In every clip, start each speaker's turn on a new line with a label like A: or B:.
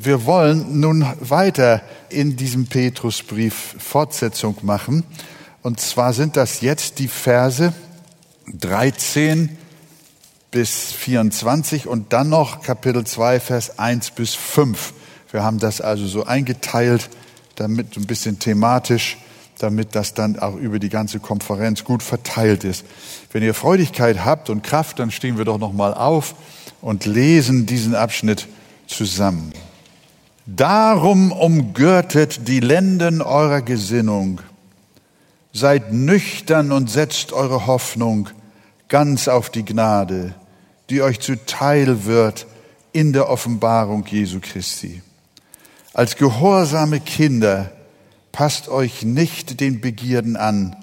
A: Wir wollen nun weiter in diesem Petrusbrief Fortsetzung machen. Und zwar sind das jetzt die Verse 13 bis 24 und dann noch Kapitel 2, Vers 1 bis 5. Wir haben das also so eingeteilt, damit ein bisschen thematisch, damit das dann auch über die ganze Konferenz gut verteilt ist. Wenn ihr Freudigkeit habt und Kraft, dann stehen wir doch noch mal auf und lesen diesen Abschnitt zusammen. Darum umgürtet die Lenden eurer Gesinnung. Seid nüchtern und setzt eure Hoffnung ganz auf die Gnade, die euch zuteil wird in der Offenbarung Jesu Christi. Als gehorsame Kinder passt euch nicht den Begierden an,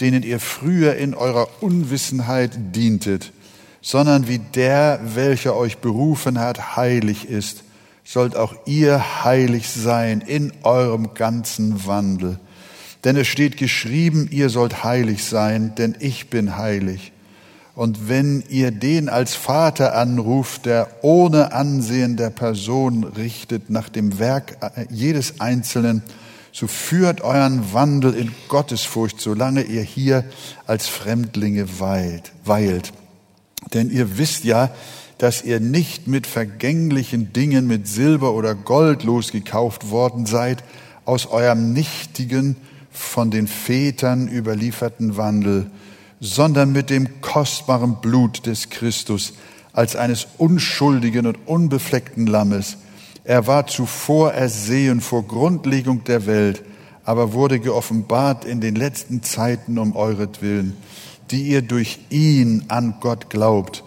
A: denen ihr früher in eurer Unwissenheit dientet, sondern wie der, welcher euch berufen hat, heilig ist sollt auch ihr heilig sein in eurem ganzen Wandel. Denn es steht geschrieben, ihr sollt heilig sein, denn ich bin heilig. Und wenn ihr den als Vater anruft, der ohne Ansehen der Person richtet nach dem Werk jedes Einzelnen, so führt euren Wandel in Gottesfurcht, solange ihr hier als Fremdlinge weilt. weilt. Denn ihr wisst ja, dass ihr nicht mit vergänglichen Dingen, mit Silber oder Gold losgekauft worden seid, aus eurem nichtigen, von den Vätern überlieferten Wandel, sondern mit dem kostbaren Blut des Christus als eines unschuldigen und unbefleckten Lammes. Er war zuvor ersehen vor Grundlegung der Welt, aber wurde geoffenbart in den letzten Zeiten um euretwillen, die ihr durch ihn an Gott glaubt,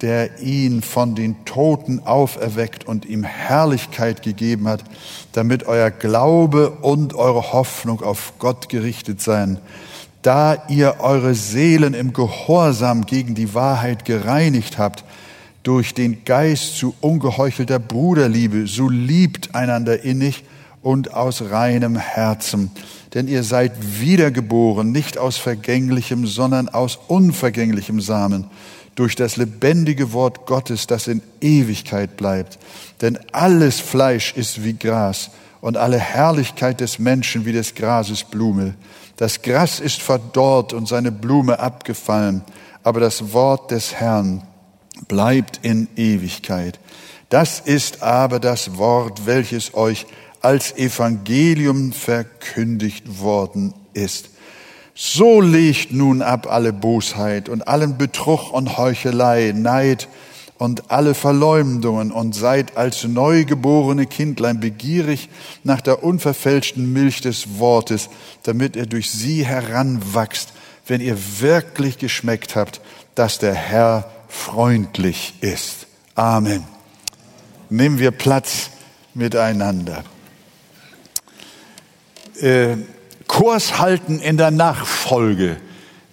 A: der ihn von den Toten auferweckt und ihm Herrlichkeit gegeben hat, damit euer Glaube und eure Hoffnung auf Gott gerichtet seien. Da ihr eure Seelen im Gehorsam gegen die Wahrheit gereinigt habt, durch den Geist zu ungeheuchelter Bruderliebe, so liebt einander innig und aus reinem Herzen. Denn ihr seid wiedergeboren, nicht aus vergänglichem, sondern aus unvergänglichem Samen durch das lebendige Wort Gottes, das in Ewigkeit bleibt. Denn alles Fleisch ist wie Gras und alle Herrlichkeit des Menschen wie des Grases Blume. Das Gras ist verdorrt und seine Blume abgefallen, aber das Wort des Herrn bleibt in Ewigkeit. Das ist aber das Wort, welches euch als Evangelium verkündigt worden ist. So legt nun ab alle Bosheit und allen Betrug und Heuchelei, Neid und alle Verleumdungen und seid als neugeborene Kindlein begierig nach der unverfälschten Milch des Wortes, damit ihr durch sie heranwachst, wenn ihr wirklich geschmeckt habt, dass der Herr freundlich ist. Amen. Nehmen wir Platz miteinander. Äh, Kurs halten in der Nachfolge,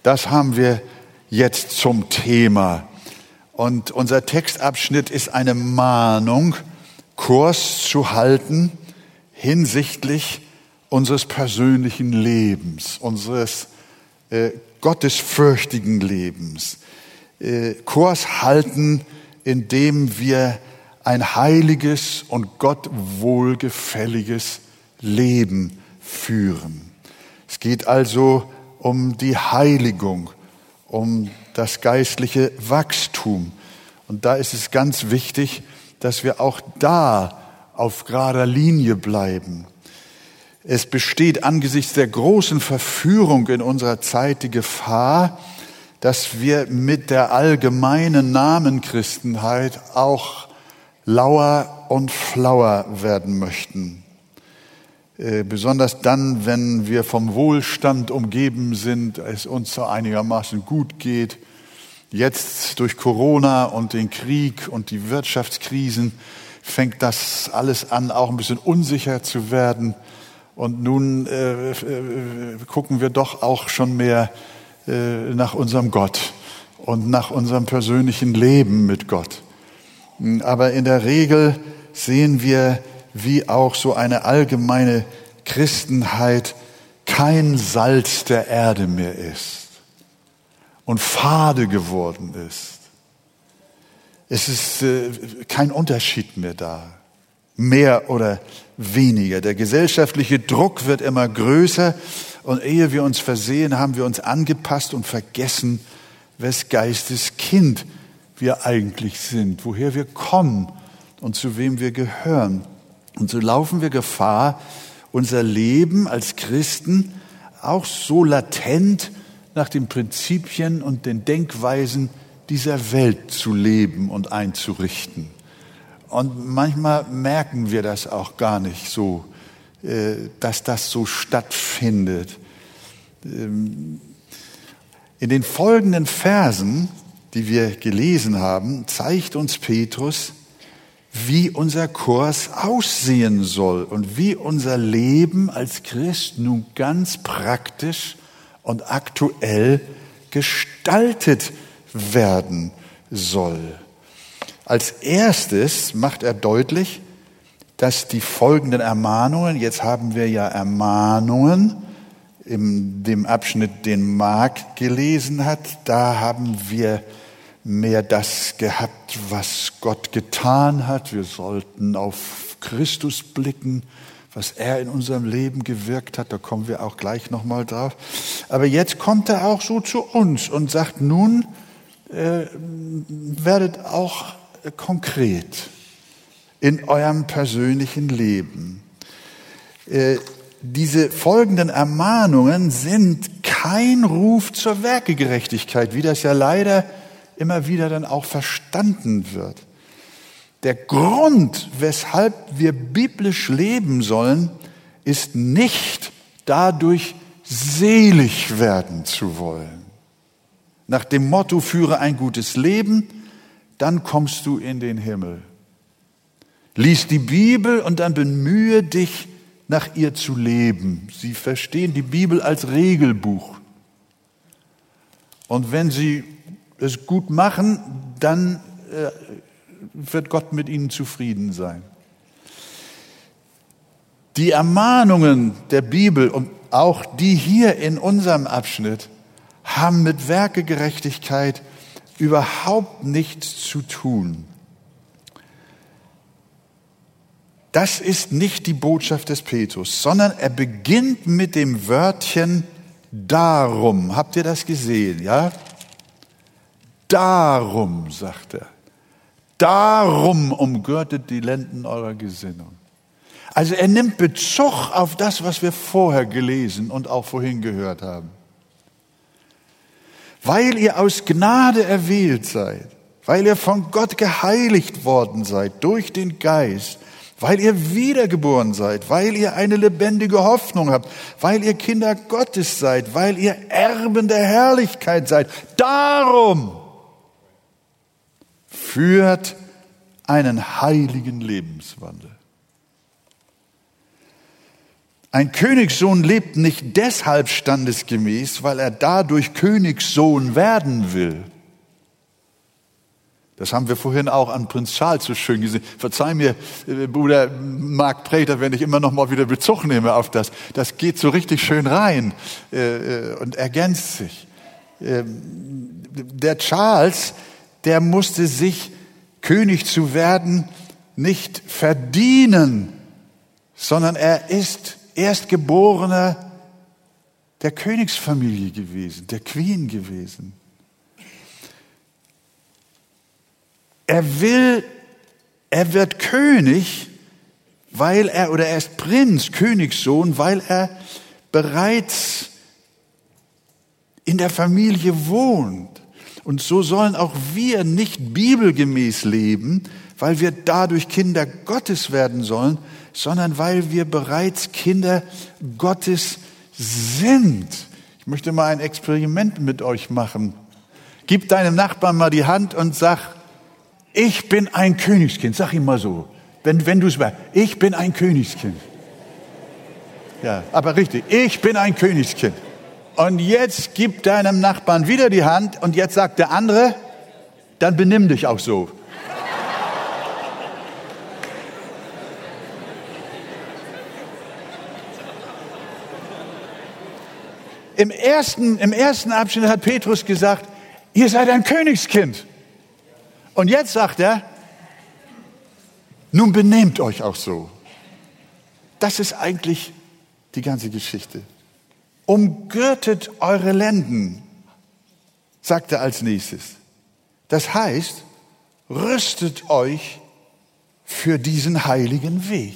A: das haben wir jetzt zum Thema. Und unser Textabschnitt ist eine Mahnung, Kurs zu halten hinsichtlich unseres persönlichen Lebens, unseres äh, gottesfürchtigen Lebens. Äh, Kurs halten, indem wir ein heiliges und Gott wohlgefälliges Leben führen. Es geht also um die Heiligung, um das geistliche Wachstum. Und da ist es ganz wichtig, dass wir auch da auf gerader Linie bleiben. Es besteht angesichts der großen Verführung in unserer Zeit die Gefahr, dass wir mit der allgemeinen Namenchristenheit auch lauer und flauer werden möchten. Äh, besonders dann, wenn wir vom Wohlstand umgeben sind, es uns so einigermaßen gut geht. Jetzt durch Corona und den Krieg und die Wirtschaftskrisen fängt das alles an, auch ein bisschen unsicher zu werden. Und nun äh, äh, gucken wir doch auch schon mehr äh, nach unserem Gott und nach unserem persönlichen Leben mit Gott. Aber in der Regel sehen wir wie auch so eine allgemeine Christenheit kein Salz der Erde mehr ist und fade geworden ist. Es ist äh, kein Unterschied mehr da. mehr oder weniger. Der gesellschaftliche Druck wird immer größer und ehe wir uns versehen, haben wir uns angepasst und vergessen, wes Geistes Kind wir eigentlich sind, woher wir kommen und zu wem wir gehören. Und so laufen wir Gefahr, unser Leben als Christen auch so latent nach den Prinzipien und den Denkweisen dieser Welt zu leben und einzurichten. Und manchmal merken wir das auch gar nicht so, äh, dass das so stattfindet. Ähm, in den folgenden Versen, die wir gelesen haben, zeigt uns Petrus, wie unser Kurs aussehen soll und wie unser Leben als Christ nun ganz praktisch und aktuell gestaltet werden soll. Als erstes macht er deutlich, dass die folgenden Ermahnungen, jetzt haben wir ja Ermahnungen, in dem Abschnitt, den Mark gelesen hat, da haben wir mehr das gehabt, was Gott getan hat. Wir sollten auf Christus blicken, was er in unserem Leben gewirkt hat. Da kommen wir auch gleich nochmal drauf. Aber jetzt kommt er auch so zu uns und sagt, nun äh, werdet auch konkret in eurem persönlichen Leben. Äh, diese folgenden Ermahnungen sind kein Ruf zur Werkegerechtigkeit, wie das ja leider immer wieder dann auch verstanden wird. Der Grund, weshalb wir biblisch leben sollen, ist nicht dadurch selig werden zu wollen. Nach dem Motto, führe ein gutes Leben, dann kommst du in den Himmel. Lies die Bibel und dann bemühe dich, nach ihr zu leben. Sie verstehen die Bibel als Regelbuch. Und wenn Sie es gut machen, dann äh, wird Gott mit ihnen zufrieden sein. Die Ermahnungen der Bibel und auch die hier in unserem Abschnitt haben mit Werkegerechtigkeit überhaupt nichts zu tun. Das ist nicht die Botschaft des Petrus, sondern er beginnt mit dem Wörtchen darum. Habt ihr das gesehen, ja? Darum, sagt er, darum umgürtet die Lenden eurer Gesinnung. Also er nimmt Bezug auf das, was wir vorher gelesen und auch vorhin gehört haben. Weil ihr aus Gnade erwählt seid, weil ihr von Gott geheiligt worden seid durch den Geist, weil ihr wiedergeboren seid, weil ihr eine lebendige Hoffnung habt, weil ihr Kinder Gottes seid, weil ihr Erben der Herrlichkeit seid. Darum führt einen heiligen Lebenswandel. Ein Königssohn lebt nicht deshalb standesgemäß, weil er dadurch Königssohn werden will. Das haben wir vorhin auch an Prinz Charles so schön gesehen. Verzeih mir, äh, Bruder Mark Präter, wenn ich immer noch mal wieder Bezug nehme auf das. Das geht so richtig schön rein äh, äh, und ergänzt sich. Ähm, der Charles, der musste sich König zu werden nicht verdienen, sondern er ist Erstgeborener der Königsfamilie gewesen, der Queen gewesen. Er will, er wird König, weil er, oder er ist Prinz, Königssohn, weil er bereits in der Familie wohnt. Und so sollen auch wir nicht bibelgemäß leben, weil wir dadurch Kinder Gottes werden sollen, sondern weil wir bereits Kinder Gottes sind. Ich möchte mal ein Experiment mit euch machen. Gib deinem Nachbarn mal die Hand und sag, ich bin ein Königskind. Sag ihm mal so, wenn, wenn du es weißt. Ich bin ein Königskind. Ja, aber richtig, ich bin ein Königskind. Und jetzt gib deinem Nachbarn wieder die Hand und jetzt sagt der andere, dann benimm dich auch so. Im ersten, Im ersten Abschnitt hat Petrus gesagt, ihr seid ein Königskind. Und jetzt sagt er, Nun benehmt euch auch so. Das ist eigentlich die ganze Geschichte. Umgürtet eure Lenden, sagt er als nächstes. Das heißt, rüstet euch für diesen heiligen Weg.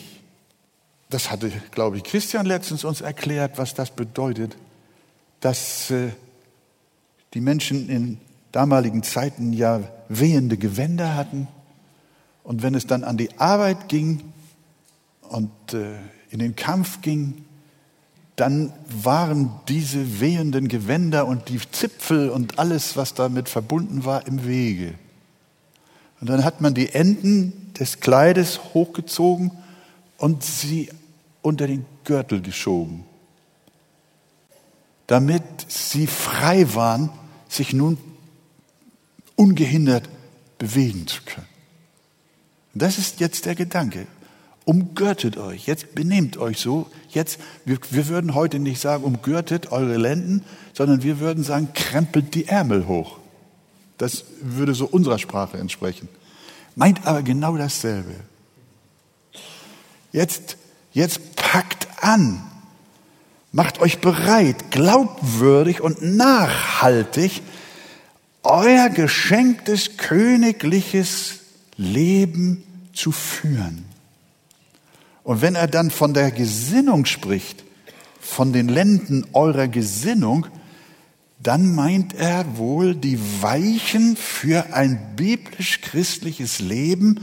A: Das hatte, glaube ich, Christian letztens uns erklärt, was das bedeutet, dass äh, die Menschen in damaligen Zeiten ja wehende Gewänder hatten. Und wenn es dann an die Arbeit ging und äh, in den Kampf ging, dann waren diese wehenden Gewänder und die Zipfel und alles, was damit verbunden war, im Wege. Und dann hat man die Enden des Kleides hochgezogen und sie unter den Gürtel geschoben, damit sie frei waren, sich nun ungehindert bewegen zu können. Das ist jetzt der Gedanke. Umgürtet euch, jetzt benehmt euch so. Jetzt, wir, wir würden heute nicht sagen, umgürtet eure Lenden, sondern wir würden sagen, krempelt die Ärmel hoch. Das würde so unserer Sprache entsprechen. Meint aber genau dasselbe. Jetzt, jetzt packt an. Macht euch bereit, glaubwürdig und nachhaltig euer geschenktes königliches Leben zu führen. Und wenn er dann von der Gesinnung spricht, von den Lenden eurer Gesinnung, dann meint er wohl die Weichen für ein biblisch-christliches Leben,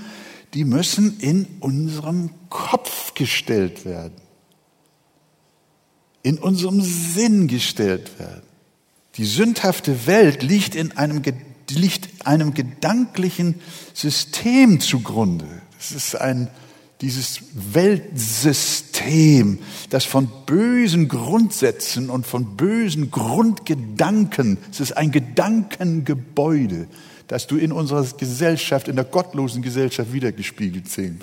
A: die müssen in unserem Kopf gestellt werden, in unserem Sinn gestellt werden. Die sündhafte Welt liegt in einem, liegt einem gedanklichen System zugrunde. Das ist ein dieses Weltsystem, das von bösen Grundsätzen und von bösen Grundgedanken, es ist ein Gedankengebäude, das du in unserer Gesellschaft, in der gottlosen Gesellschaft wiedergespiegelt sehen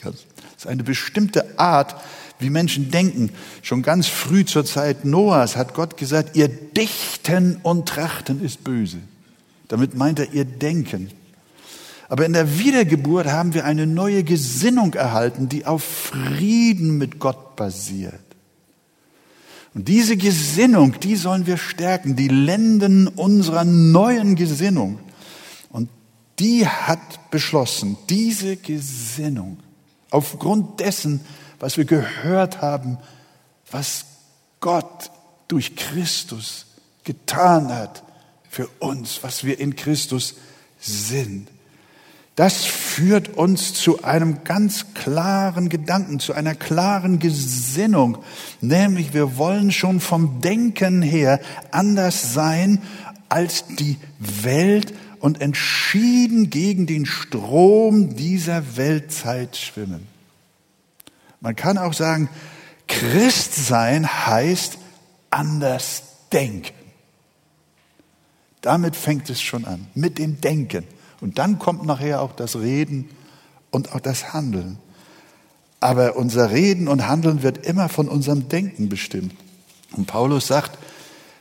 A: kannst. Es ist eine bestimmte Art, wie Menschen denken. Schon ganz früh zur Zeit Noahs hat Gott gesagt, ihr Dichten und Trachten ist böse. Damit meint er ihr Denken. Aber in der Wiedergeburt haben wir eine neue Gesinnung erhalten, die auf Frieden mit Gott basiert. Und diese Gesinnung, die sollen wir stärken, die Lenden unserer neuen Gesinnung. Und die hat beschlossen, diese Gesinnung, aufgrund dessen, was wir gehört haben, was Gott durch Christus getan hat für uns, was wir in Christus sind. Das führt uns zu einem ganz klaren Gedanken, zu einer klaren Gesinnung, nämlich wir wollen schon vom Denken her anders sein als die Welt und entschieden gegen den Strom dieser Weltzeit schwimmen. Man kann auch sagen, Christsein heißt anders denken. Damit fängt es schon an, mit dem Denken. Und dann kommt nachher auch das Reden und auch das Handeln. Aber unser Reden und Handeln wird immer von unserem Denken bestimmt. Und Paulus sagt,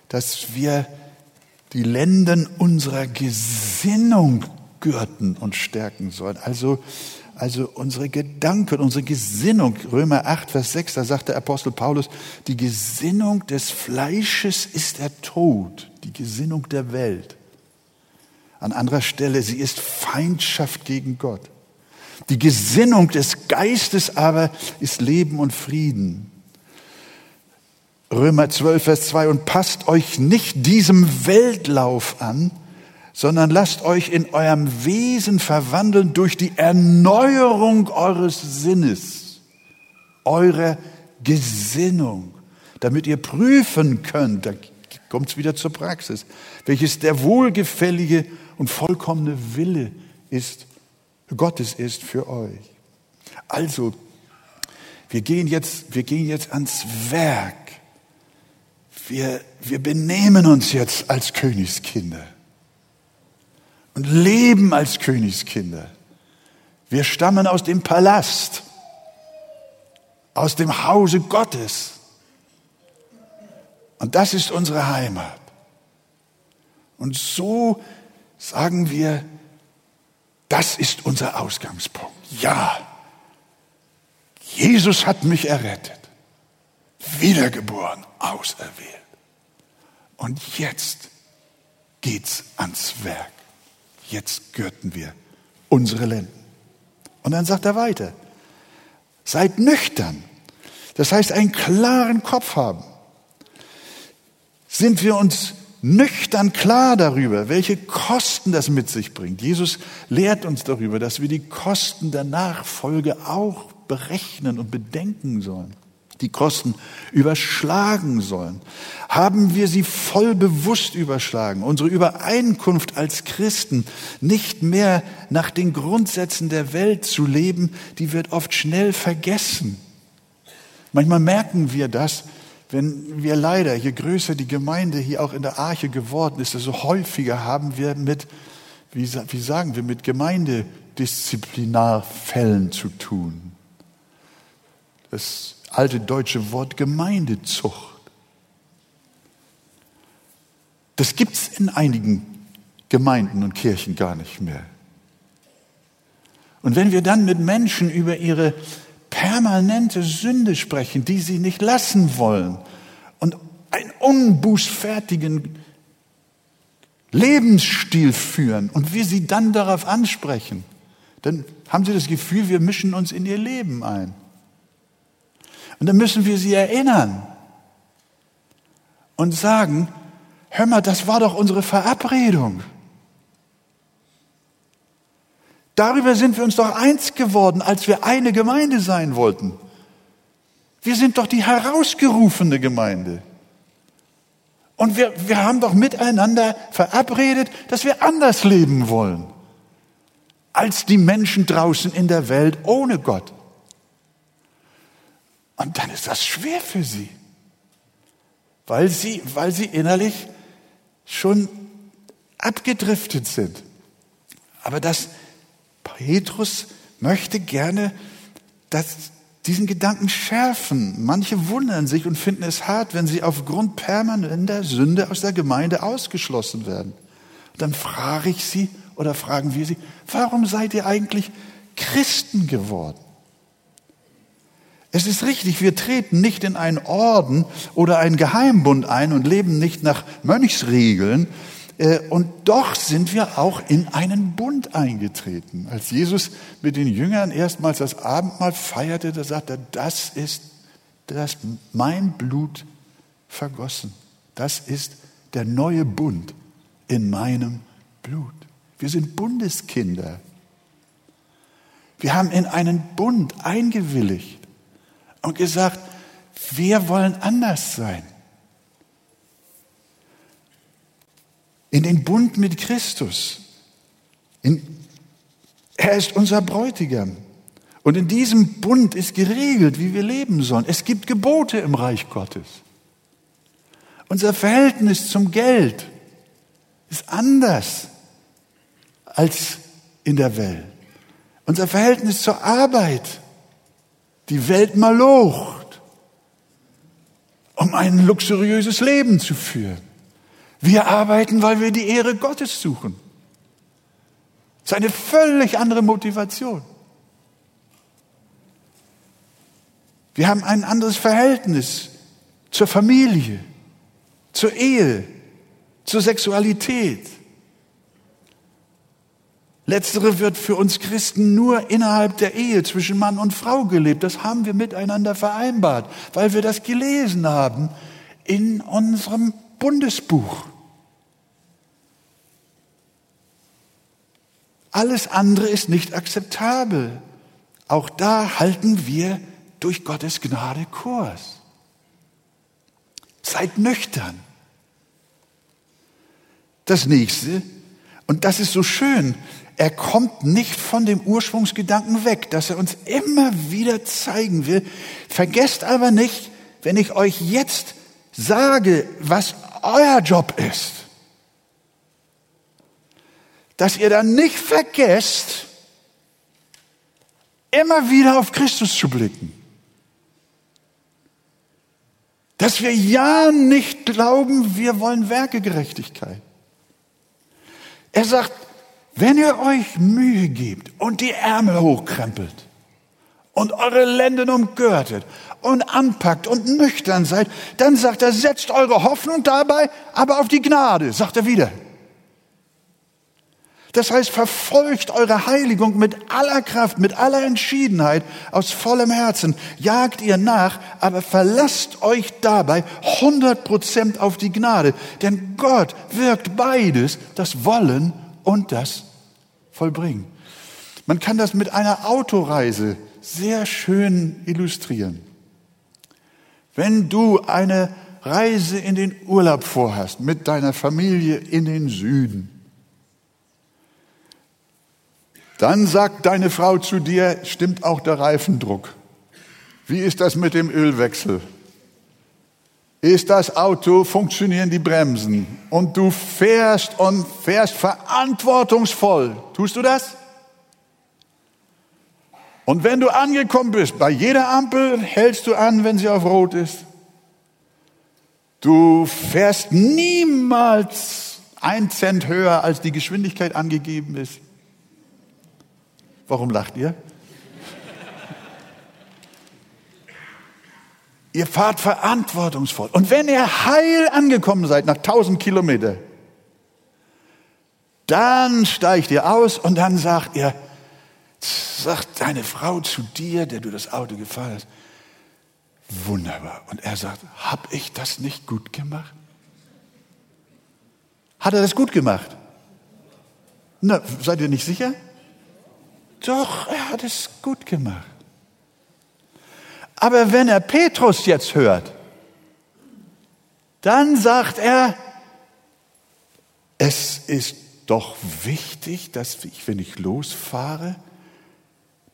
A: dass wir die Lenden unserer Gesinnung gürten und stärken sollen. Also, also unsere Gedanken, unsere Gesinnung. Römer 8, Vers 6, da sagt der Apostel Paulus, die Gesinnung des Fleisches ist der Tod, die Gesinnung der Welt. An anderer Stelle, sie ist Feindschaft gegen Gott. Die Gesinnung des Geistes aber ist Leben und Frieden. Römer 12, Vers 2, und passt euch nicht diesem Weltlauf an, sondern lasst euch in eurem Wesen verwandeln durch die Erneuerung eures Sinnes, eurer Gesinnung, damit ihr prüfen könnt, da kommt es wieder zur Praxis, welches der wohlgefällige und vollkommene Wille ist, Gottes ist für euch. Also, wir gehen jetzt, wir gehen jetzt ans Werk. Wir, wir benehmen uns jetzt als Königskinder und leben als Königskinder. Wir stammen aus dem Palast, aus dem Hause Gottes. Und das ist unsere Heimat. Und so sagen wir, das ist unser Ausgangspunkt. Ja, Jesus hat mich errettet, wiedergeboren, auserwählt. Und jetzt geht's ans Werk. Jetzt gürten wir unsere Lenden. Und dann sagt er weiter, seid nüchtern. Das heißt, einen klaren Kopf haben. Sind wir uns nüchtern klar darüber, welche Kosten das mit sich bringt. Jesus lehrt uns darüber, dass wir die Kosten der Nachfolge auch berechnen und bedenken sollen die Kosten überschlagen sollen. Haben wir sie voll bewusst überschlagen, unsere Übereinkunft als Christen nicht mehr nach den Grundsätzen der Welt zu leben, die wird oft schnell vergessen. Manchmal merken wir das, wenn wir leider, je größer die Gemeinde hier auch in der Arche geworden ist, desto häufiger haben wir mit, wie, sagen wir, mit Gemeindedisziplinarfällen zu tun. Das alte deutsche Wort Gemeindezucht. Das gibt es in einigen Gemeinden und Kirchen gar nicht mehr. Und wenn wir dann mit Menschen über ihre permanente Sünde sprechen, die sie nicht lassen wollen und einen unbußfertigen Lebensstil führen und wir sie dann darauf ansprechen, dann haben sie das Gefühl, wir mischen uns in ihr Leben ein. Und dann müssen wir sie erinnern und sagen, hör mal, das war doch unsere Verabredung. Darüber sind wir uns doch eins geworden, als wir eine Gemeinde sein wollten. Wir sind doch die herausgerufene Gemeinde. Und wir, wir haben doch miteinander verabredet, dass wir anders leben wollen als die Menschen draußen in der Welt ohne Gott. Und dann ist das schwer für sie, weil sie, weil sie innerlich schon abgedriftet sind. Aber das Petrus möchte gerne das, diesen Gedanken schärfen. Manche wundern sich und finden es hart, wenn sie aufgrund permanenter Sünde aus der Gemeinde ausgeschlossen werden. Dann frage ich sie oder fragen wir sie, warum seid ihr eigentlich Christen geworden? Es ist richtig, wir treten nicht in einen Orden oder einen Geheimbund ein und leben nicht nach Mönchsregeln. Äh, und doch sind wir auch in einen Bund eingetreten. Als Jesus mit den Jüngern erstmals das Abendmahl feierte, da sagte er, das ist das mein Blut vergossen. Das ist der neue Bund in meinem Blut. Wir sind Bundeskinder. Wir haben in einen Bund eingewilligt und gesagt, wir wollen anders sein. In den Bund mit Christus. In, er ist unser Bräutigam. Und in diesem Bund ist geregelt, wie wir leben sollen. Es gibt Gebote im Reich Gottes. Unser Verhältnis zum Geld ist anders als in der Welt. Unser Verhältnis zur Arbeit die Welt mal locht, um ein luxuriöses Leben zu führen. Wir arbeiten, weil wir die Ehre Gottes suchen. Das ist eine völlig andere Motivation. Wir haben ein anderes Verhältnis zur Familie, zur Ehe, zur Sexualität. Letztere wird für uns Christen nur innerhalb der Ehe zwischen Mann und Frau gelebt. Das haben wir miteinander vereinbart, weil wir das gelesen haben in unserem Bundesbuch. Alles andere ist nicht akzeptabel. Auch da halten wir durch Gottes Gnade Kurs. Seid nüchtern. Das nächste, und das ist so schön, er kommt nicht von dem Ursprungsgedanken weg, dass er uns immer wieder zeigen will. Vergesst aber nicht, wenn ich euch jetzt sage, was euer Job ist, dass ihr dann nicht vergesst, immer wieder auf Christus zu blicken. Dass wir ja nicht glauben, wir wollen Werkegerechtigkeit. Er sagt, wenn ihr euch Mühe gebt und die Ärmel hochkrempelt und eure Lenden umgürtet und anpackt und nüchtern seid, dann sagt er, setzt eure Hoffnung dabei, aber auf die Gnade, sagt er wieder. Das heißt, verfolgt eure Heiligung mit aller Kraft, mit aller Entschiedenheit, aus vollem Herzen. Jagt ihr nach, aber verlasst euch dabei 100 Prozent auf die Gnade. Denn Gott wirkt beides, das Wollen und das Vollbringen. Man kann das mit einer Autoreise sehr schön illustrieren. Wenn du eine Reise in den Urlaub vorhast mit deiner Familie in den Süden, dann sagt deine Frau zu dir, stimmt auch der Reifendruck. Wie ist das mit dem Ölwechsel? Ist das Auto, funktionieren die Bremsen? Und du fährst und fährst verantwortungsvoll. Tust du das? Und wenn du angekommen bist, bei jeder Ampel hältst du an, wenn sie auf Rot ist. Du fährst niemals ein Cent höher, als die Geschwindigkeit angegeben ist. Warum lacht ihr? ihr fahrt verantwortungsvoll. Und wenn ihr heil angekommen seid nach 1000 Kilometern, dann steigt ihr aus und dann sagt ihr, sagt deine Frau zu dir, der du das Auto gefahren hast, wunderbar. Und er sagt, hab ich das nicht gut gemacht? Hat er das gut gemacht? Na, seid ihr nicht sicher? Doch, er hat es gut gemacht. Aber wenn er Petrus jetzt hört, dann sagt er, es ist doch wichtig, dass ich, wenn ich losfahre,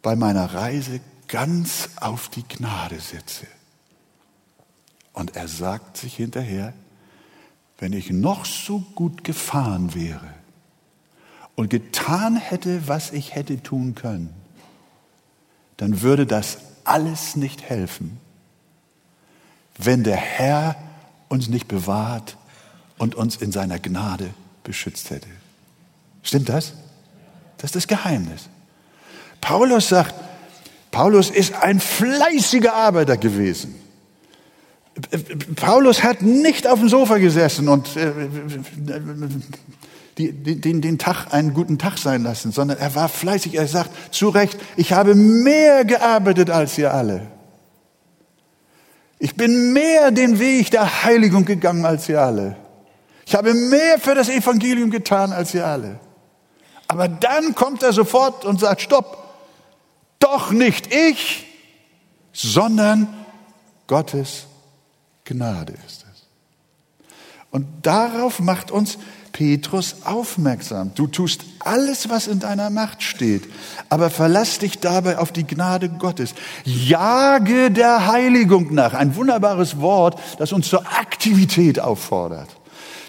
A: bei meiner Reise ganz auf die Gnade setze. Und er sagt sich hinterher, wenn ich noch so gut gefahren wäre, und getan hätte, was ich hätte tun können, dann würde das alles nicht helfen, wenn der Herr uns nicht bewahrt und uns in seiner Gnade beschützt hätte. Stimmt das? Das ist das Geheimnis. Paulus sagt, Paulus ist ein fleißiger Arbeiter gewesen. Paulus hat nicht auf dem Sofa gesessen und äh, den, den Tag einen guten Tag sein lassen, sondern er war fleißig. Er sagt zu Recht, ich habe mehr gearbeitet als ihr alle. Ich bin mehr den Weg der Heiligung gegangen als ihr alle. Ich habe mehr für das Evangelium getan als ihr alle. Aber dann kommt er sofort und sagt, stopp, doch nicht ich, sondern Gottes Gnade ist es. Und darauf macht uns Petrus aufmerksam. Du tust alles, was in deiner Macht steht, aber verlass dich dabei auf die Gnade Gottes. Jage der Heiligung nach. Ein wunderbares Wort, das uns zur Aktivität auffordert.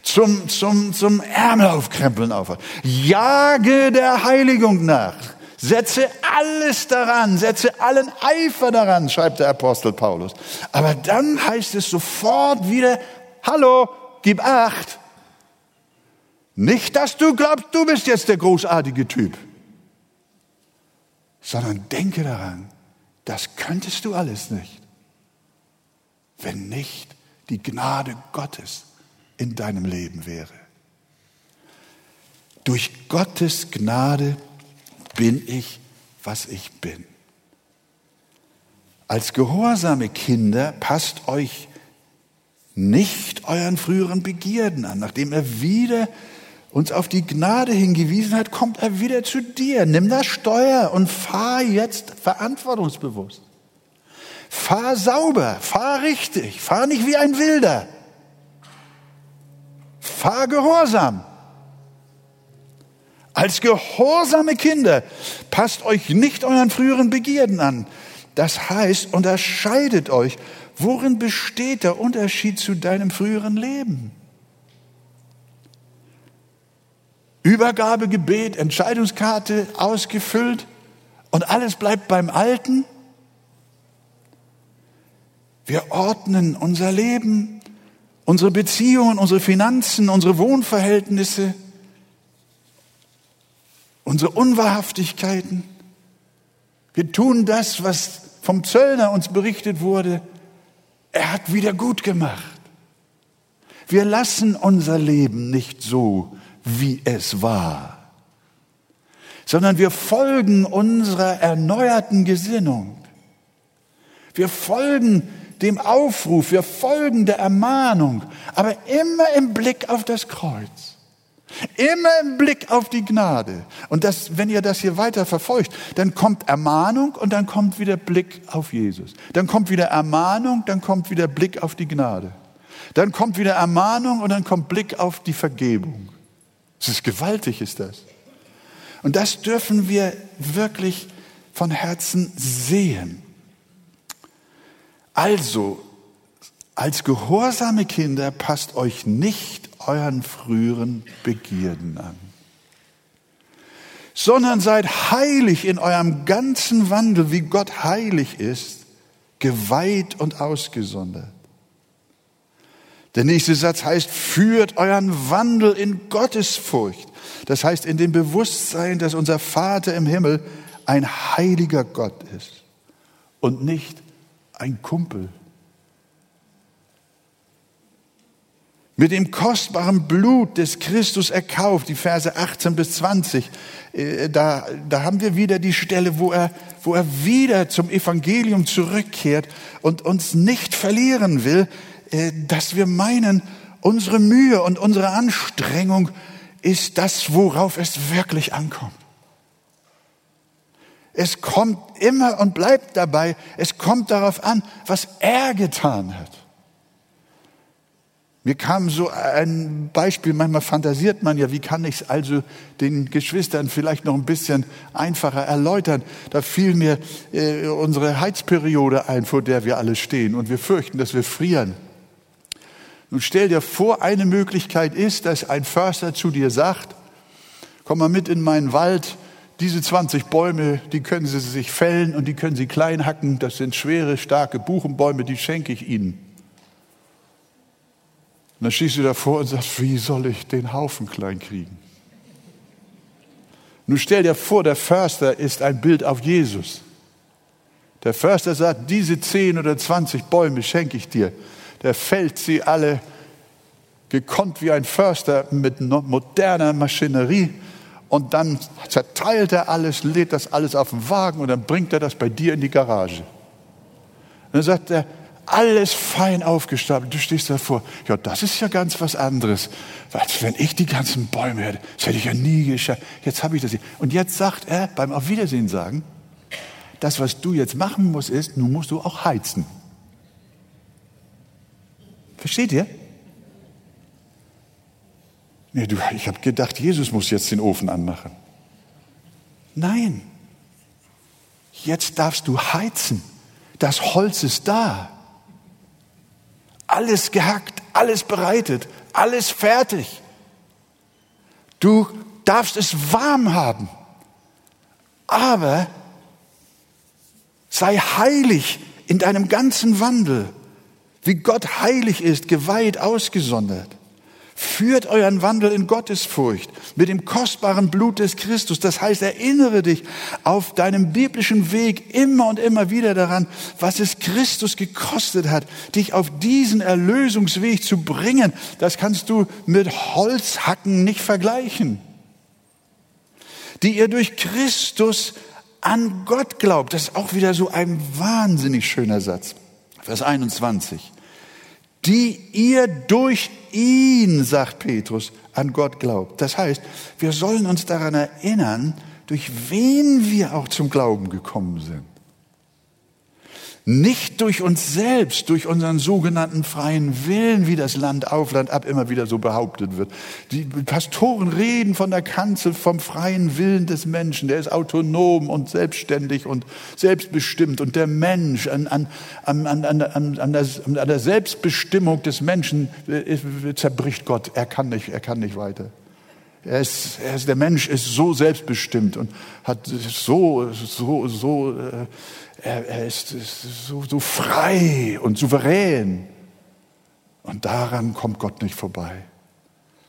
A: Zum, zum, zum Ärmel aufkrempeln auffordert. Jage der Heiligung nach. Setze alles daran, setze allen Eifer daran, schreibt der Apostel Paulus. Aber dann heißt es sofort wieder, hallo, gib acht, nicht, dass du glaubst, du bist jetzt der großartige Typ, sondern denke daran, das könntest du alles nicht, wenn nicht die Gnade Gottes in deinem Leben wäre. Durch Gottes Gnade bin ich, was ich bin. Als gehorsame Kinder passt euch nicht euren früheren Begierden an, nachdem er wieder uns auf die Gnade hingewiesen hat, kommt er wieder zu dir. Nimm das Steuer und fahr jetzt verantwortungsbewusst. Fahr sauber, fahr richtig, fahr nicht wie ein Wilder. Fahr gehorsam. Als gehorsame Kinder passt euch nicht euren früheren Begierden an. Das heißt, unterscheidet euch. Worin besteht der Unterschied zu deinem früheren Leben? Übergabegebet, Entscheidungskarte ausgefüllt und alles bleibt beim Alten. Wir ordnen unser Leben, unsere Beziehungen, unsere Finanzen, unsere Wohnverhältnisse, unsere Unwahrhaftigkeiten. Wir tun das, was vom Zöllner uns berichtet wurde, er hat wieder gut gemacht. Wir lassen unser Leben nicht so, wie es war, sondern wir folgen unserer erneuerten Gesinnung. Wir folgen dem Aufruf, wir folgen der Ermahnung, aber immer im Blick auf das Kreuz. Immer im Blick auf die Gnade. Und das, wenn ihr das hier weiter verfolgt, dann kommt Ermahnung und dann kommt wieder Blick auf Jesus. Dann kommt wieder Ermahnung, dann kommt wieder Blick auf die Gnade. Dann kommt wieder Ermahnung und dann kommt Blick auf die Vergebung. Es ist gewaltig, ist das. Und das dürfen wir wirklich von Herzen sehen. Also, als gehorsame Kinder passt euch nicht euren früheren Begierden an, sondern seid heilig in eurem ganzen Wandel, wie Gott heilig ist, geweiht und ausgesondert. Der nächste Satz heißt, führt euren Wandel in Gottesfurcht. Das heißt, in dem Bewusstsein, dass unser Vater im Himmel ein heiliger Gott ist und nicht ein Kumpel. Mit dem kostbaren Blut des Christus erkauft, die Verse 18 bis 20, äh, da, da haben wir wieder die Stelle, wo er, wo er wieder zum Evangelium zurückkehrt und uns nicht verlieren will, äh, dass wir meinen, unsere Mühe und unsere Anstrengung ist das, worauf es wirklich ankommt. Es kommt immer und bleibt dabei, es kommt darauf an, was er getan hat. Mir kam so ein Beispiel, manchmal fantasiert man ja, wie kann ich es also den Geschwistern vielleicht noch ein bisschen einfacher erläutern. Da fiel mir äh, unsere Heizperiode ein, vor der wir alle stehen und wir fürchten, dass wir frieren. Nun stell dir vor, eine Möglichkeit ist, dass ein Förster zu dir sagt, komm mal mit in meinen Wald, diese 20 Bäume, die können Sie sich fällen und die können Sie klein hacken. Das sind schwere, starke Buchenbäume, die schenke ich Ihnen. Und dann stehst du davor und sagst, wie soll ich den Haufen klein kriegen? Nun stell dir vor, der Förster ist ein Bild auf Jesus. Der Förster sagt, diese 10 oder 20 Bäume schenke ich dir. Der fällt sie alle gekonnt wie ein Förster mit moderner Maschinerie und dann zerteilt er alles, lädt das alles auf den Wagen und dann bringt er das bei dir in die Garage. Und dann sagt er, alles fein aufgestapelt. Du stehst davor. Ja, das ist ja ganz was anderes. Was, wenn ich die ganzen Bäume hätte, das hätte ich ja nie geschafft. Jetzt habe ich das hier. Und jetzt sagt er beim Auf Wiedersehen sagen, das, was du jetzt machen musst, ist, nun musst du auch heizen. Versteht ihr? Nee, du, ich habe gedacht, Jesus muss jetzt den Ofen anmachen. Nein, jetzt darfst du heizen. Das Holz ist da. Alles gehackt, alles bereitet, alles fertig. Du darfst es warm haben. Aber sei heilig in deinem ganzen Wandel, wie Gott heilig ist, geweiht, ausgesondert. Führt euren Wandel in Gottesfurcht mit dem kostbaren Blut des Christus. Das heißt, erinnere dich auf deinem biblischen Weg immer und immer wieder daran, was es Christus gekostet hat, dich auf diesen Erlösungsweg zu bringen. Das kannst du mit Holzhacken nicht vergleichen. Die ihr durch Christus an Gott glaubt. Das ist auch wieder so ein wahnsinnig schöner Satz. Vers 21 die ihr durch ihn, sagt Petrus, an Gott glaubt. Das heißt, wir sollen uns daran erinnern, durch wen wir auch zum Glauben gekommen sind. Nicht durch uns selbst, durch unseren sogenannten freien Willen, wie das Land auf, Land ab immer wieder so behauptet wird. Die Pastoren reden von der Kanzel vom freien Willen des Menschen. Der ist autonom und selbstständig und selbstbestimmt. Und der Mensch an, an, an, an, an, an, der, an der Selbstbestimmung des Menschen äh, zerbricht Gott. Er kann nicht, er kann nicht weiter. Er ist, er ist, der Mensch ist so selbstbestimmt und hat so, so, so, äh, er, er ist, so, so frei und souverän. Und daran kommt Gott nicht vorbei.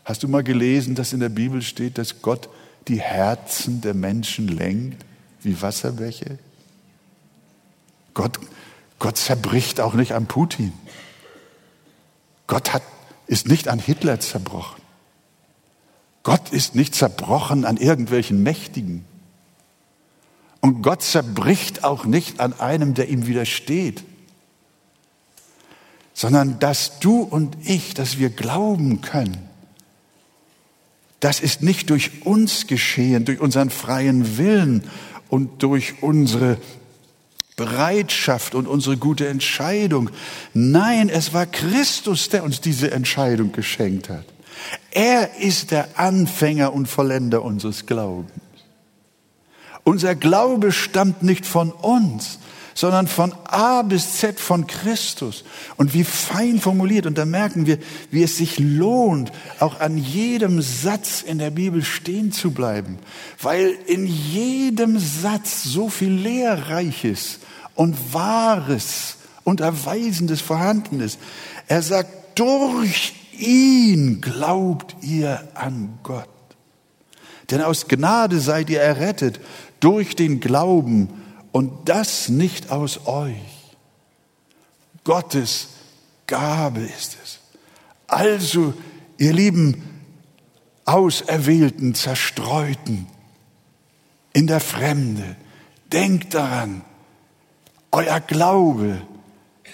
A: Hast du mal gelesen, dass in der Bibel steht, dass Gott die Herzen der Menschen lenkt wie Wasserbäche? Gott, Gott zerbricht auch nicht an Putin. Gott hat, ist nicht an Hitler zerbrochen. Gott ist nicht zerbrochen an irgendwelchen Mächtigen. Und Gott zerbricht auch nicht an einem, der ihm widersteht, sondern dass du und ich, dass wir glauben können, das ist nicht durch uns geschehen, durch unseren freien Willen und durch unsere Bereitschaft und unsere gute Entscheidung. Nein, es war Christus, der uns diese Entscheidung geschenkt hat. Er ist der Anfänger und Vollender unseres Glaubens. Unser Glaube stammt nicht von uns, sondern von A bis Z von Christus. Und wie fein formuliert. Und da merken wir, wie es sich lohnt, auch an jedem Satz in der Bibel stehen zu bleiben, weil in jedem Satz so viel Lehrreiches und Wahres und Erweisendes vorhanden ist. Er sagt, durch ihn glaubt ihr an Gott. Denn aus Gnade seid ihr errettet durch den Glauben und das nicht aus euch. Gottes Gabe ist es. Also, ihr lieben Auserwählten, Zerstreuten in der Fremde, denkt daran, euer Glaube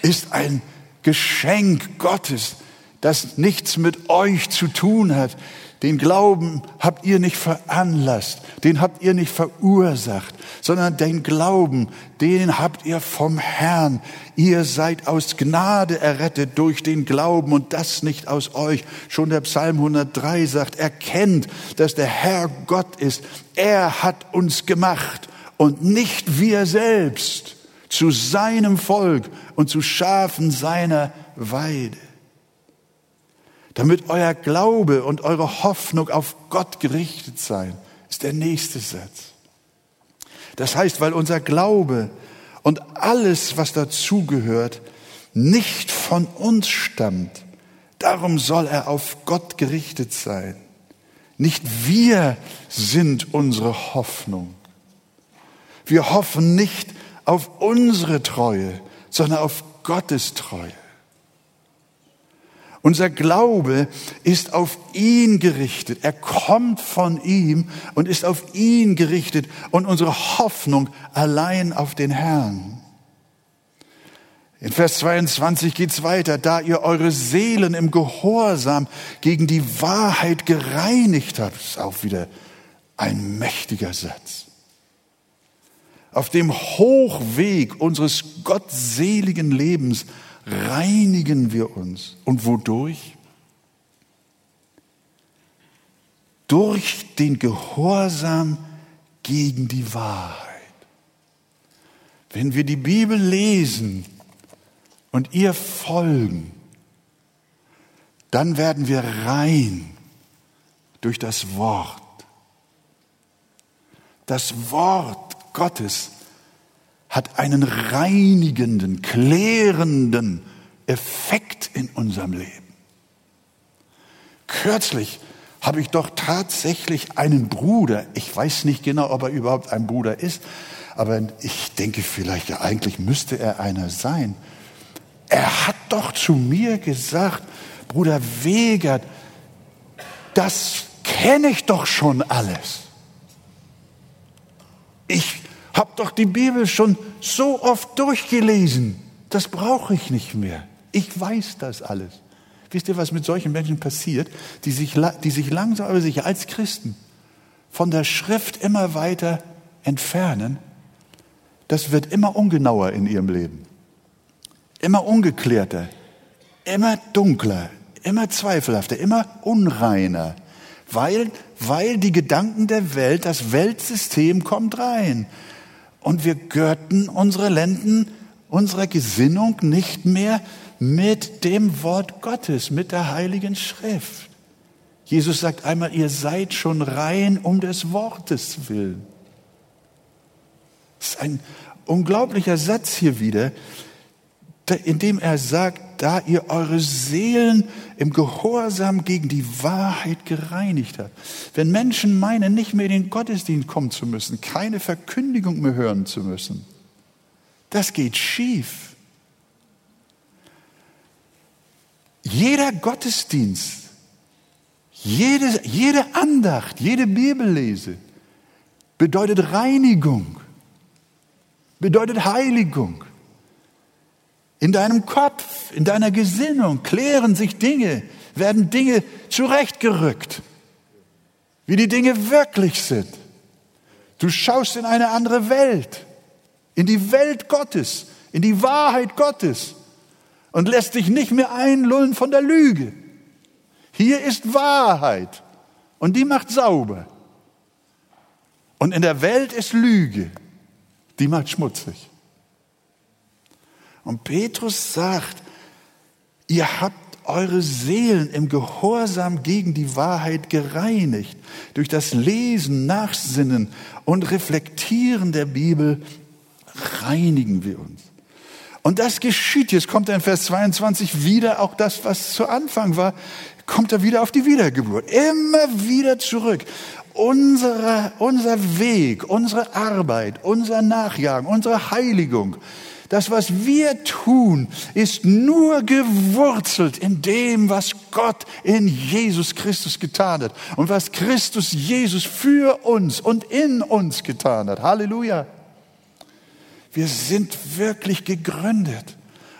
A: ist ein Geschenk Gottes, das nichts mit euch zu tun hat. Den Glauben habt ihr nicht veranlasst, den habt ihr nicht verursacht, sondern den Glauben, den habt ihr vom Herrn. Ihr seid aus Gnade errettet durch den Glauben und das nicht aus euch. Schon der Psalm 103 sagt, erkennt, dass der Herr Gott ist. Er hat uns gemacht und nicht wir selbst zu seinem Volk und zu Schafen seiner Weide damit euer Glaube und eure Hoffnung auf Gott gerichtet sein, ist der nächste Satz. Das heißt, weil unser Glaube und alles, was dazugehört, nicht von uns stammt, darum soll er auf Gott gerichtet sein. Nicht wir sind unsere Hoffnung. Wir hoffen nicht auf unsere Treue, sondern auf Gottes Treue. Unser Glaube ist auf ihn gerichtet. Er kommt von ihm und ist auf ihn gerichtet und unsere Hoffnung allein auf den Herrn. In Vers 22 geht's weiter, da ihr eure Seelen im Gehorsam gegen die Wahrheit gereinigt habt. Ist auch wieder ein mächtiger Satz. Auf dem Hochweg unseres gottseligen Lebens reinigen wir uns. Und wodurch? Durch den Gehorsam gegen die Wahrheit. Wenn wir die Bibel lesen und ihr folgen, dann werden wir rein durch das Wort. Das Wort Gottes hat einen reinigenden, klärenden Effekt in unserem Leben. Kürzlich habe ich doch tatsächlich einen Bruder, ich weiß nicht genau, ob er überhaupt ein Bruder ist, aber ich denke vielleicht, ja eigentlich müsste er einer sein. Er hat doch zu mir gesagt, Bruder Wegert, das kenne ich doch schon alles. Ich hab doch die Bibel schon so oft durchgelesen. Das brauche ich nicht mehr. Ich weiß das alles. Wisst ihr, was mit solchen Menschen passiert, die sich, die sich langsam aber sicher als Christen von der Schrift immer weiter entfernen? Das wird immer ungenauer in ihrem Leben. Immer ungeklärter, immer dunkler, immer zweifelhafter, immer unreiner. Weil, weil die Gedanken der Welt, das Weltsystem kommt rein und wir gürten unsere Lenden, unserer Gesinnung nicht mehr mit dem Wort Gottes, mit der Heiligen Schrift. Jesus sagt einmal, ihr seid schon rein um des Wortes willen. Das ist ein unglaublicher Satz hier wieder, in dem er sagt, da ihr eure Seelen im Gehorsam gegen die Wahrheit gereinigt habt. Wenn Menschen meinen, nicht mehr in den Gottesdienst kommen zu müssen, keine Verkündigung mehr hören zu müssen, Das geht schief. Jeder Gottesdienst, jede, jede Andacht, jede Bibellese bedeutet Reinigung, bedeutet Heiligung. In deinem Kopf, in deiner Gesinnung klären sich Dinge, werden Dinge zurechtgerückt, wie die Dinge wirklich sind. Du schaust in eine andere Welt, in die Welt Gottes, in die Wahrheit Gottes und lässt dich nicht mehr einlullen von der Lüge. Hier ist Wahrheit und die macht sauber. Und in der Welt ist Lüge, die macht schmutzig. Und Petrus sagt, ihr habt eure Seelen im Gehorsam gegen die Wahrheit gereinigt. Durch das Lesen, Nachsinnen und Reflektieren der Bibel reinigen wir uns. Und das geschieht, jetzt kommt er in Vers 22 wieder, auch das, was zu Anfang war, kommt er wieder auf die Wiedergeburt. Immer wieder zurück. Unsere, unser Weg, unsere Arbeit, unser Nachjagen, unsere Heiligung, das, was wir tun, ist nur gewurzelt in dem, was Gott in Jesus Christus getan hat und was Christus Jesus für uns und in uns getan hat. Halleluja. Wir sind wirklich gegründet.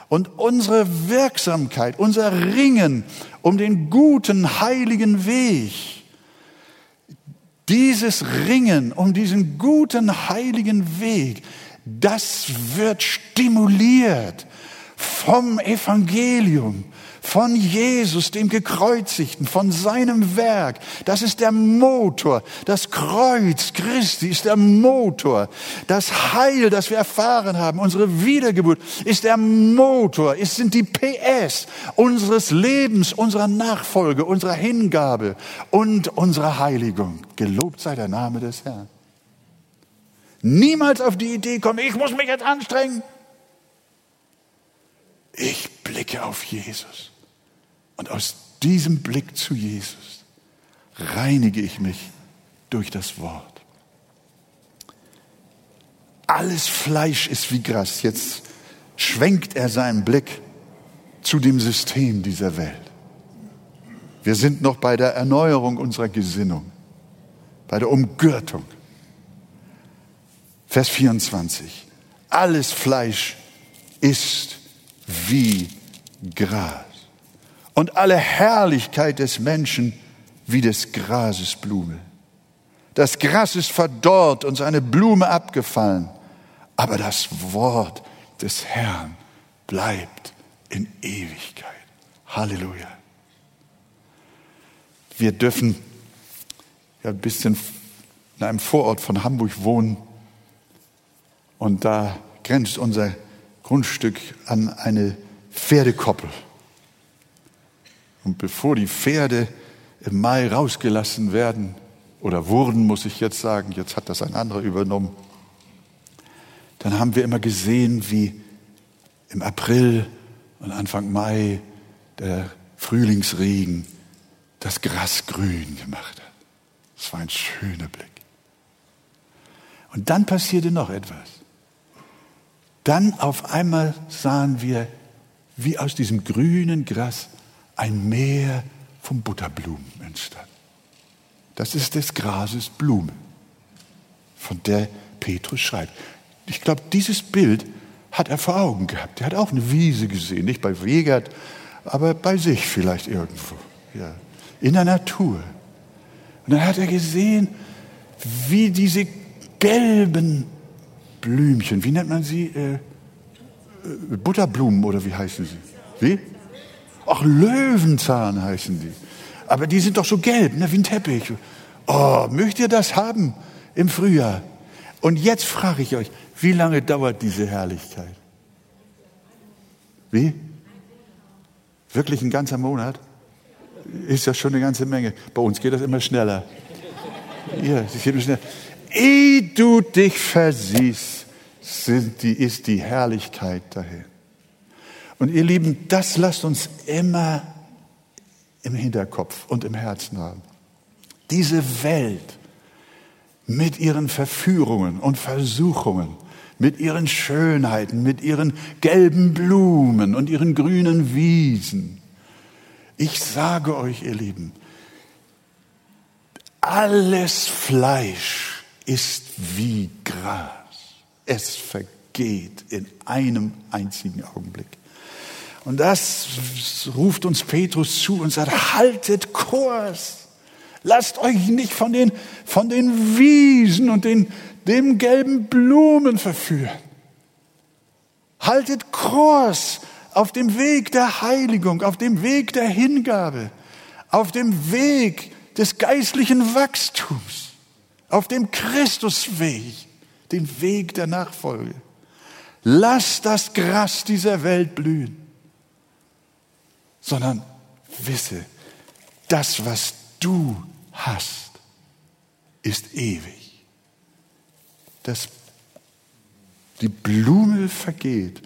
A: Und unsere Wirksamkeit, unser Ringen um den guten, heiligen Weg, dieses Ringen um diesen guten, heiligen Weg, das wird stimuliert vom Evangelium, von Jesus, dem Gekreuzigten, von seinem Werk. Das ist der Motor. Das Kreuz Christi ist der Motor. Das Heil, das wir erfahren haben, unsere Wiedergeburt, ist der Motor. Es sind die PS unseres Lebens, unserer Nachfolge, unserer Hingabe und unserer Heiligung. Gelobt sei der Name des Herrn. Niemals auf die Idee kommen, ich muss mich jetzt anstrengen. Ich blicke auf Jesus. Und aus diesem Blick zu Jesus reinige ich mich durch das Wort. Alles Fleisch ist wie Gras. Jetzt schwenkt er seinen Blick zu dem System dieser Welt. Wir sind noch bei der Erneuerung unserer Gesinnung, bei der Umgürtung. Vers 24. Alles Fleisch ist wie Gras und alle Herrlichkeit des Menschen wie des Grases Blume. Das Gras ist verdorrt und seine Blume abgefallen, aber das Wort des Herrn bleibt in Ewigkeit. Halleluja. Wir dürfen ja ein bisschen in einem Vorort von Hamburg wohnen und da grenzt unser Grundstück an eine Pferdekoppel. Und bevor die Pferde im Mai rausgelassen werden, oder wurden, muss ich jetzt sagen, jetzt hat das ein anderer übernommen, dann haben wir immer gesehen, wie im April und Anfang Mai der Frühlingsregen das Gras grün gemacht hat. Das war ein schöner Blick. Und dann passierte noch etwas. Dann auf einmal sahen wir, wie aus diesem grünen Gras ein Meer von Butterblumen entstand. Das ist des Grases Blume, von der Petrus schreibt. Ich glaube, dieses Bild hat er vor Augen gehabt. Er hat auch eine Wiese gesehen, nicht bei Wegert, aber bei sich vielleicht irgendwo, ja, in der Natur. Und dann hat er gesehen, wie diese gelben Blümchen, wie nennt man sie? Äh, äh Butterblumen oder wie heißen sie? Wie? Ach, Löwenzahn heißen die. Aber die sind doch so gelb, ne, wie ein Teppich. Oh, möchtet ihr das haben im Frühjahr? Und jetzt frage ich euch, wie lange dauert diese Herrlichkeit? Wie? Wirklich ein ganzer Monat? Ist das schon eine ganze Menge. Bei uns geht das immer schneller. Ja, es geht immer schneller. Ehe du dich versiehst, sind die, ist die Herrlichkeit dahin. Und ihr Lieben, das lasst uns immer im Hinterkopf und im Herzen haben. Diese Welt mit ihren Verführungen und Versuchungen, mit ihren Schönheiten, mit ihren gelben Blumen und ihren grünen Wiesen. Ich sage euch, ihr Lieben, alles Fleisch ist wie Gras. Es vergeht in einem einzigen Augenblick. Und das ruft uns Petrus zu und sagt, haltet Kurs. Lasst euch nicht von den, von den Wiesen und den, dem gelben Blumen verführen. Haltet Kurs auf dem Weg der Heiligung, auf dem Weg der Hingabe, auf dem Weg des geistlichen Wachstums, auf dem Christusweg, den Weg der Nachfolge. Lasst das Gras dieser Welt blühen sondern wisse, das, was du hast, ist ewig. Das, die Blume vergeht,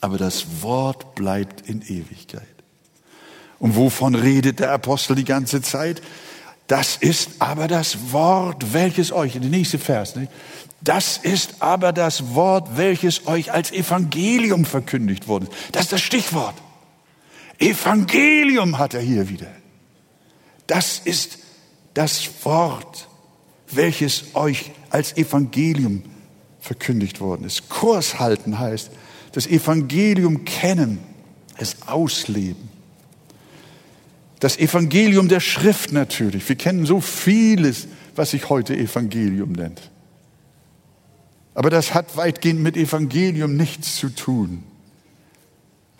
A: aber das Wort bleibt in Ewigkeit. Und wovon redet der Apostel die ganze Zeit? Das ist aber das Wort, welches euch, in den nächsten Vers, nicht? das ist aber das Wort, welches euch als Evangelium verkündigt wurde. Das ist das Stichwort. Evangelium hat er hier wieder. Das ist das Wort, welches euch als Evangelium verkündigt worden ist. Kurs halten heißt, das Evangelium kennen, es ausleben. Das Evangelium der Schrift natürlich. Wir kennen so vieles, was sich heute Evangelium nennt. Aber das hat weitgehend mit Evangelium nichts zu tun.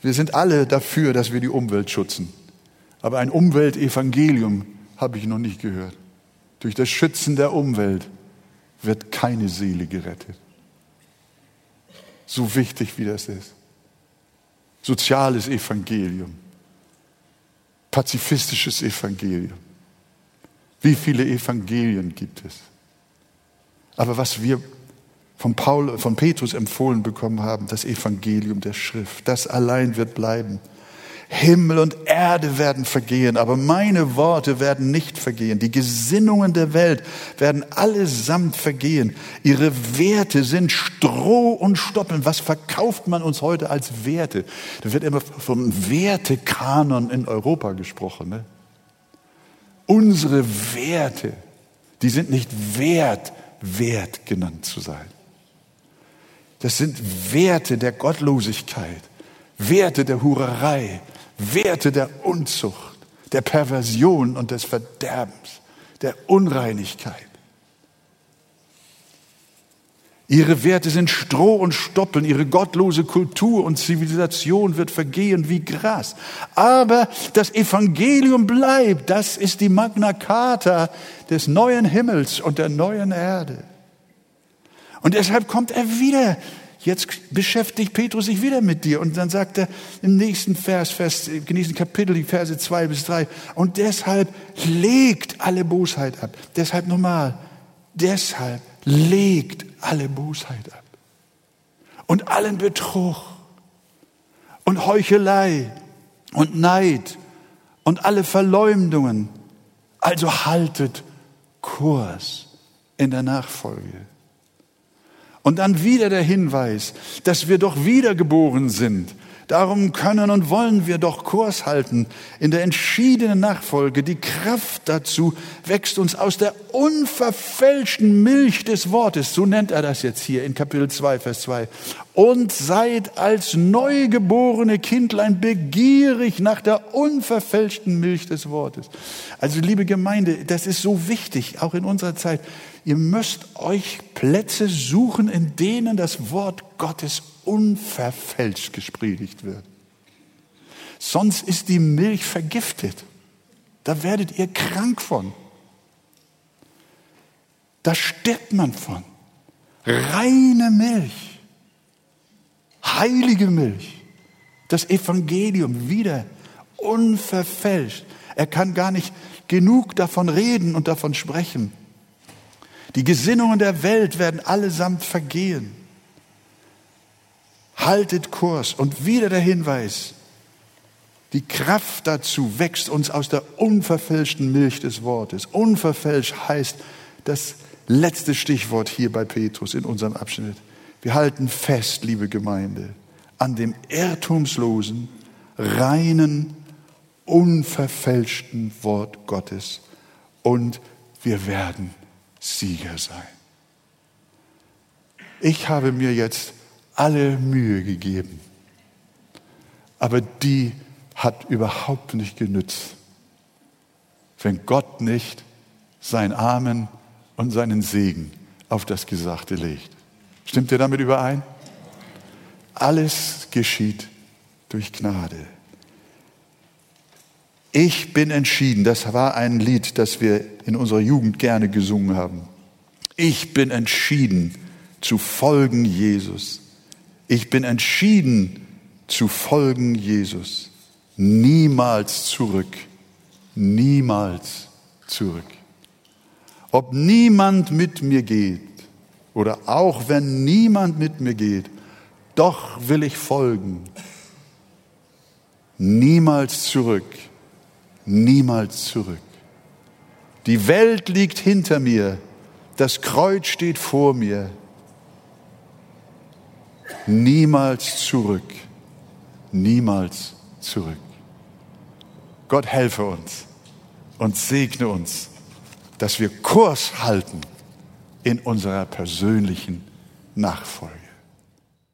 A: Wir sind alle dafür, dass wir die Umwelt schützen. Aber ein Umweltevangelium habe ich noch nicht gehört. Durch das Schützen der Umwelt wird keine Seele gerettet. So wichtig wie das ist. Soziales Evangelium. Pazifistisches Evangelium. Wie viele Evangelien gibt es? Aber was wir von, Paul, von Petrus empfohlen bekommen haben, das Evangelium der Schrift. Das allein wird bleiben. Himmel und Erde werden vergehen, aber meine Worte werden nicht vergehen. Die Gesinnungen der Welt werden allesamt vergehen. Ihre Werte sind Stroh und Stoppeln. Was verkauft man uns heute als Werte? Da wird immer vom Wertekanon in Europa gesprochen. Ne? Unsere Werte, die sind nicht wert, wert genannt zu sein. Das sind Werte der Gottlosigkeit, Werte der Hurerei, Werte der Unzucht, der Perversion und des Verderbens, der Unreinigkeit. Ihre Werte sind Stroh und Stoppeln, ihre gottlose Kultur und Zivilisation wird vergehen wie Gras. Aber das Evangelium bleibt, das ist die Magna Carta des neuen Himmels und der neuen Erde. Und deshalb kommt er wieder. Jetzt beschäftigt Petrus sich wieder mit dir. Und dann sagt er im nächsten Vers, Vers im nächsten Kapitel, die Verse zwei bis drei. Und deshalb legt alle Bosheit ab. Deshalb nochmal. Deshalb legt alle Bosheit ab. Und allen Betrug und Heuchelei und Neid und alle Verleumdungen. Also haltet Kurs in der Nachfolge. Und dann wieder der Hinweis, dass wir doch wiedergeboren sind. Darum können und wollen wir doch Kurs halten in der entschiedenen Nachfolge. Die Kraft dazu wächst uns aus der unverfälschten Milch des Wortes. So nennt er das jetzt hier in Kapitel 2, Vers 2. Und seid als neugeborene Kindlein begierig nach der unverfälschten Milch des Wortes. Also liebe Gemeinde, das ist so wichtig, auch in unserer Zeit. Ihr müsst euch Plätze suchen, in denen das Wort Gottes unverfälscht gespredigt wird. Sonst ist die Milch vergiftet. Da werdet ihr krank von. Da stirbt man von. Reine Milch, heilige Milch, das Evangelium wieder unverfälscht. Er kann gar nicht genug davon reden und davon sprechen. Die Gesinnungen der Welt werden allesamt vergehen. Haltet Kurs und wieder der Hinweis, die Kraft dazu wächst uns aus der unverfälschten Milch des Wortes. Unverfälscht heißt das letzte Stichwort hier bei Petrus in unserem Abschnitt. Wir halten fest, liebe Gemeinde, an dem irrtumslosen, reinen, unverfälschten Wort Gottes und wir werden Sieger sein. Ich habe mir jetzt alle Mühe gegeben, aber die hat überhaupt nicht genützt, wenn Gott nicht sein Amen und seinen Segen auf das Gesagte legt. Stimmt ihr damit überein? Alles geschieht durch Gnade. Ich bin entschieden, das war ein Lied, das wir in unserer Jugend gerne gesungen haben. Ich bin entschieden zu folgen Jesus. Ich bin entschieden zu folgen Jesus. Niemals zurück. Niemals zurück. Ob niemand mit mir geht oder auch wenn niemand mit mir geht, doch will ich folgen. Niemals zurück niemals zurück. Die Welt liegt hinter mir, das Kreuz steht vor mir. Niemals zurück, niemals zurück. Gott helfe uns und segne uns, dass wir Kurs halten in unserer persönlichen Nachfolge.